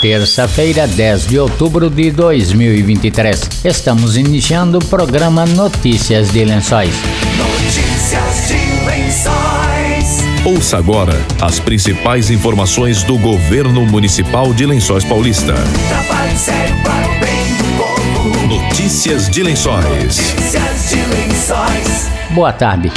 Terça-feira, 10 de outubro de 2023. Estamos iniciando o programa Notícias de Lençóis. Notícias de Lençóis. Ouça agora as principais informações do governo municipal de Lençóis Paulista. Notícias de Lençóis. Notícias de Lençóis. Boa tarde.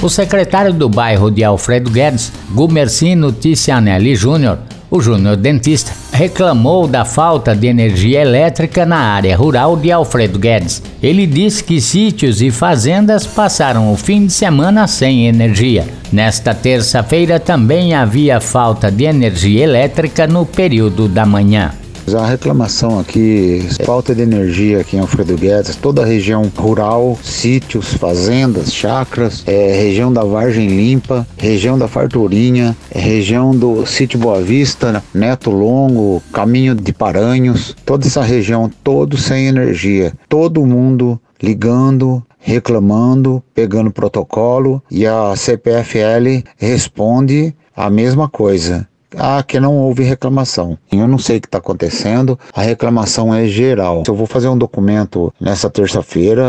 O secretário do bairro de Alfredo Guedes, Gumercino Ticianelli Júnior, o Júnior Dentista, reclamou da falta de energia elétrica na área rural de Alfredo Guedes. Ele disse que sítios e fazendas passaram o fim de semana sem energia. Nesta terça-feira também havia falta de energia elétrica no período da manhã. A reclamação aqui, falta de energia aqui em Alfredo Guedes, toda a região rural, sítios, fazendas, chacras, é, região da Vargem Limpa, região da Farturinha, é, região do sítio Boa Vista, Neto Longo, Caminho de Paranhos, toda essa região, todo sem energia, todo mundo ligando, reclamando, pegando protocolo. E a CPFL responde a mesma coisa. Ah, que não houve reclamação. Eu não sei o que está acontecendo, a reclamação é geral. Eu vou fazer um documento nessa terça-feira,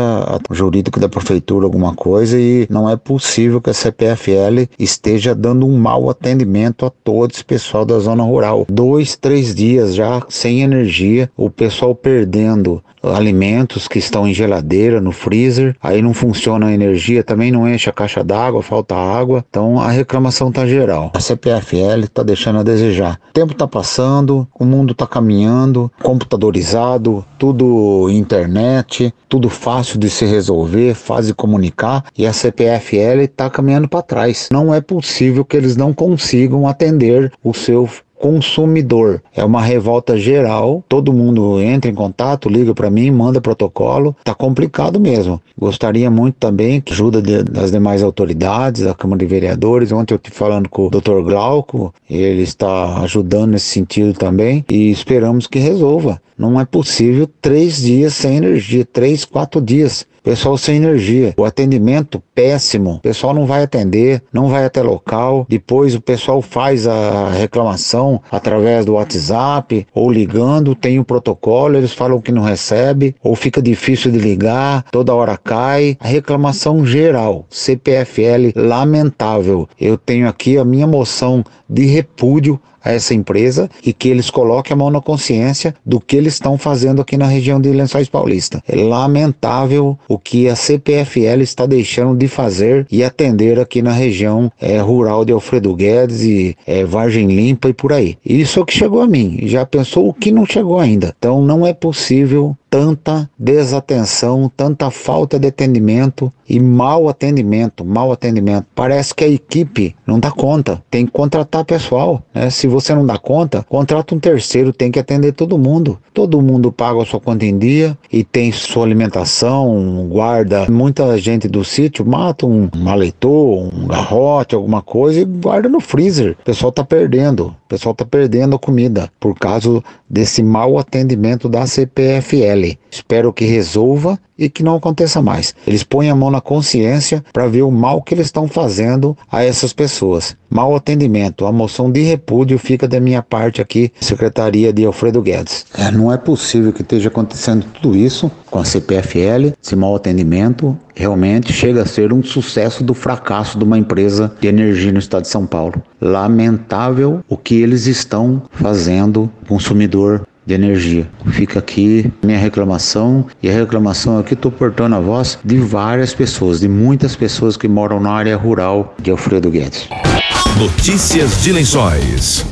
jurídico da prefeitura, alguma coisa, e não é possível que a CPFL esteja dando um mau atendimento a todo esse pessoal da zona rural. Dois, três dias já sem energia, o pessoal perdendo alimentos que estão em geladeira, no freezer, aí não funciona a energia, também não enche a caixa d'água, falta água, então a reclamação está geral. A CPFL está deixando a desejar. O tempo está passando, o mundo está caminhando, computadorizado, tudo internet, tudo fácil de se resolver, fácil de comunicar, e a CPFL está caminhando para trás. Não é possível que eles não consigam atender o seu consumidor. É uma revolta geral, todo mundo entra em contato, liga para mim, manda protocolo, tá complicado mesmo. Gostaria muito também que ajuda de, das demais autoridades, da Câmara de Vereadores. Ontem eu estive falando com o Dr. Glauco, ele está ajudando nesse sentido também e esperamos que resolva. Não é possível três dias sem energia, três, quatro dias. Pessoal sem energia, o atendimento péssimo, o pessoal não vai atender, não vai até local, depois o pessoal faz a reclamação através do WhatsApp ou ligando, tem o protocolo, eles falam que não recebe, ou fica difícil de ligar, toda hora cai. A reclamação geral, CPFL lamentável. Eu tenho aqui a minha moção de repúdio a essa empresa e que eles coloquem a mão na consciência do que eles estão fazendo aqui na região de Lençóis Paulista. É lamentável o que a CPFL está deixando de fazer e atender aqui na região é, rural de Alfredo Guedes e é, Vargem Limpa e por aí. Isso é o que chegou a mim. Já pensou o que não chegou ainda. Então não é possível tanta desatenção, tanta falta de atendimento e mau atendimento, mau atendimento. Parece que a equipe não dá conta, tem que contratar pessoal. Né? Se você não dá conta, contrata um terceiro, tem que atender todo mundo. Todo mundo paga a sua conta em dia e tem sua alimentação, guarda. Muita gente do sítio mata um maleitor, um garrote, alguma coisa e guarda no freezer. O pessoal está perdendo, o pessoal está perdendo a comida por causa desse mau atendimento da CPFL. Espero que resolva e que não aconteça mais. Eles põem a mão na consciência para ver o mal que eles estão fazendo a essas pessoas. Mal atendimento, a moção de repúdio fica da minha parte aqui, Secretaria de Alfredo Guedes. É, não é possível que esteja acontecendo tudo isso com a CPFL, esse mau atendimento realmente chega a ser um sucesso do fracasso de uma empresa de energia no estado de São Paulo. Lamentável o que eles estão fazendo consumidor de energia. Fica aqui minha reclamação e a reclamação aqui estou portando a voz de várias pessoas, de muitas pessoas que moram na área rural de Alfredo Guedes. Notícias de Lençóis.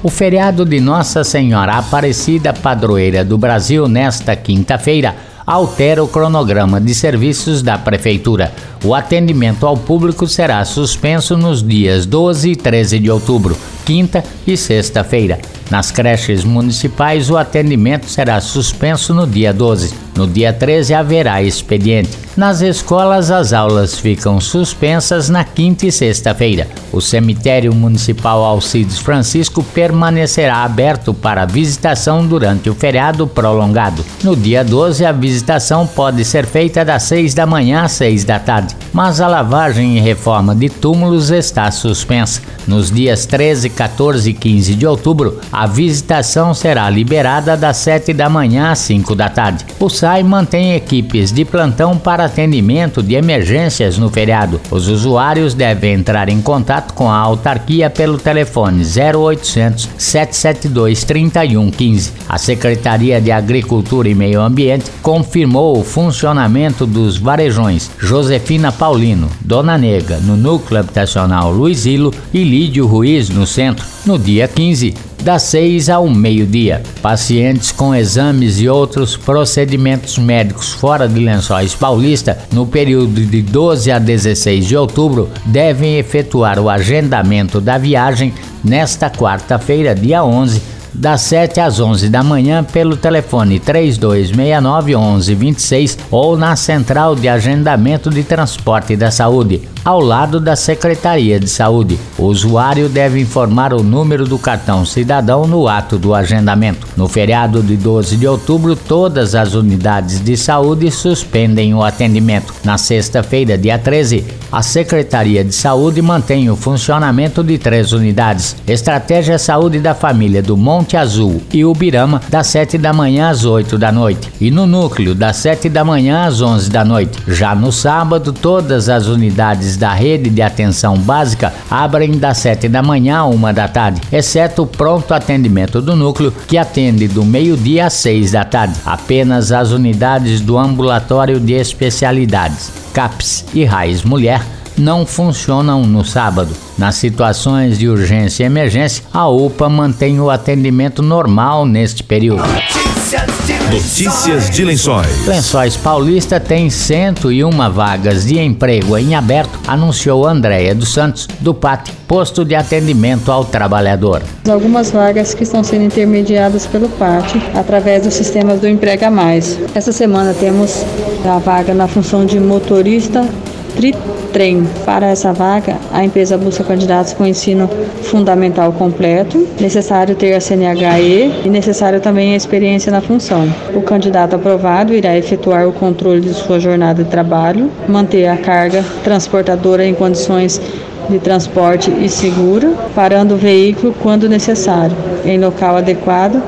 O feriado de Nossa Senhora Aparecida Padroeira do Brasil nesta quinta-feira altera o cronograma de serviços da Prefeitura. O atendimento ao público será suspenso nos dias 12 e 13 de outubro, quinta e sexta-feira. Nas creches municipais, o atendimento será suspenso no dia 12. No dia 13 haverá expediente. Nas escolas, as aulas ficam suspensas na quinta e sexta-feira. O cemitério municipal Alcides Francisco permanecerá aberto para visitação durante o feriado prolongado. No dia 12, a visitação pode ser feita das 6 da manhã às 6 da tarde, mas a lavagem e reforma de túmulos está suspensa. Nos dias 13, 14 e 15 de outubro, a visitação será liberada das 7 da manhã às 5 da tarde. O SAI mantém equipes de plantão para atendimento de emergências no feriado. Os usuários devem entrar em contato com a autarquia pelo telefone 0800 772 3115. A Secretaria de Agricultura e Meio Ambiente confirmou o funcionamento dos varejões Josefina Paulino, Dona Nega, no núcleo habitacional Luiz Hilo e Lídio Ruiz, no centro, no dia 15 das 6 ao meio-dia. Pacientes com exames e outros procedimentos médicos fora de Lençóis Paulista, no período de 12 a 16 de outubro, devem efetuar o agendamento da viagem nesta quarta-feira, dia 11 das 7 às 11 da manhã pelo telefone 3269 1126 ou na Central de Agendamento de Transporte da Saúde, ao lado da Secretaria de Saúde. O usuário deve informar o número do cartão cidadão no ato do agendamento. No feriado de 12 de outubro, todas as unidades de saúde suspendem o atendimento. Na sexta-feira, dia 13, a Secretaria de Saúde mantém o funcionamento de três unidades: Estratégia Saúde da Família do Monte Azul e Ubirama, das 7 da manhã às 8 da noite, e no Núcleo, das 7 da manhã às 11 da noite. Já no sábado, todas as unidades da rede de atenção básica abrem das 7 da manhã à 1 da tarde, exceto o pronto atendimento do Núcleo, que atende do meio-dia às 6 da tarde. Apenas as unidades do Ambulatório de Especialidades, CAPS e Raiz Mulher não funcionam no sábado. Nas situações de urgência e emergência, a UPA mantém o atendimento normal neste período. Notícias de Lençóis. Lençóis Paulista tem 101 vagas de emprego em aberto, anunciou Andréia dos Santos, do PAT, Posto de Atendimento ao Trabalhador. Algumas vagas que estão sendo intermediadas pelo PAT através dos sistemas do Emprega Mais. Essa semana temos a vaga na função de motorista Tritrem. Para essa vaga, a empresa busca candidatos com ensino fundamental completo, necessário ter a CNHE e necessário também a experiência na função. O candidato aprovado irá efetuar o controle de sua jornada de trabalho, manter a carga transportadora em condições de transporte e seguro, parando o veículo quando necessário, em local adequado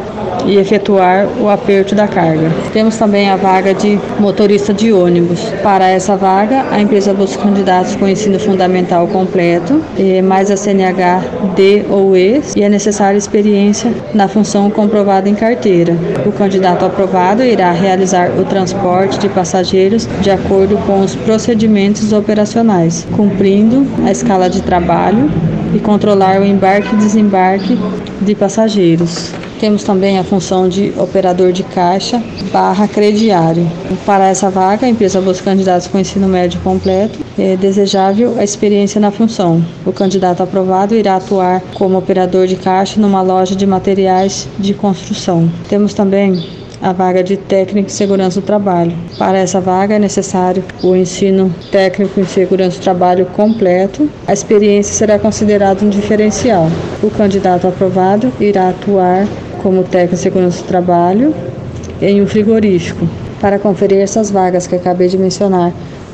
e efetuar o aperto da carga. Temos também a vaga de motorista de ônibus. Para essa vaga, a empresa busca candidatos com ensino fundamental completo, mais a CNH D ou E, e é necessária experiência na função comprovada em carteira. O candidato aprovado irá realizar o transporte de passageiros de acordo com os procedimentos operacionais, cumprindo a escala de trabalho e controlar o embarque e desembarque de passageiros. Temos também a função de operador de caixa barra crediário. Para essa vaga, a empresa busca candidatos com ensino médio completo. É desejável a experiência na função. O candidato aprovado irá atuar como operador de caixa numa loja de materiais de construção. Temos também a vaga de técnico em segurança do trabalho. Para essa vaga é necessário o ensino técnico em segurança do trabalho completo. A experiência será considerada um diferencial. O candidato aprovado irá atuar como técnico de segurança do trabalho em um frigorífico. Para conferir essas vagas que acabei de mencionar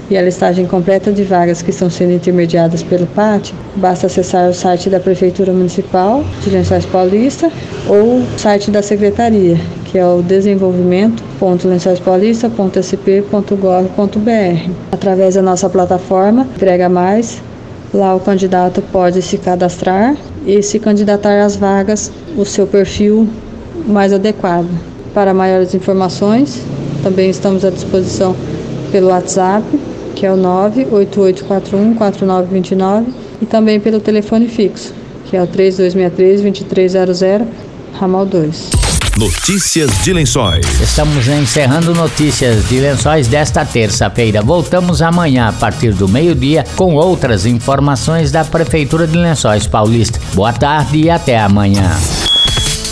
e a listagem completa de vagas que estão sendo intermediadas pelo PAT, basta acessar o site da Prefeitura Municipal de Lençóis Paulista ou o site da Secretaria, que é o desenvolvimento.lençoispaulista.sp.gov.br. Através da nossa plataforma Prega Mais, lá o candidato pode se cadastrar e se candidatar às vagas o seu perfil mais adequado. Para maiores informações, também estamos à disposição pelo WhatsApp, que é o 988414929, e também pelo telefone fixo, que é o 3263-2300, ramal 2. Notícias de Lençóis. Estamos encerrando notícias de lençóis desta terça-feira. Voltamos amanhã a partir do meio-dia com outras informações da Prefeitura de Lençóis Paulista. Boa tarde e até amanhã.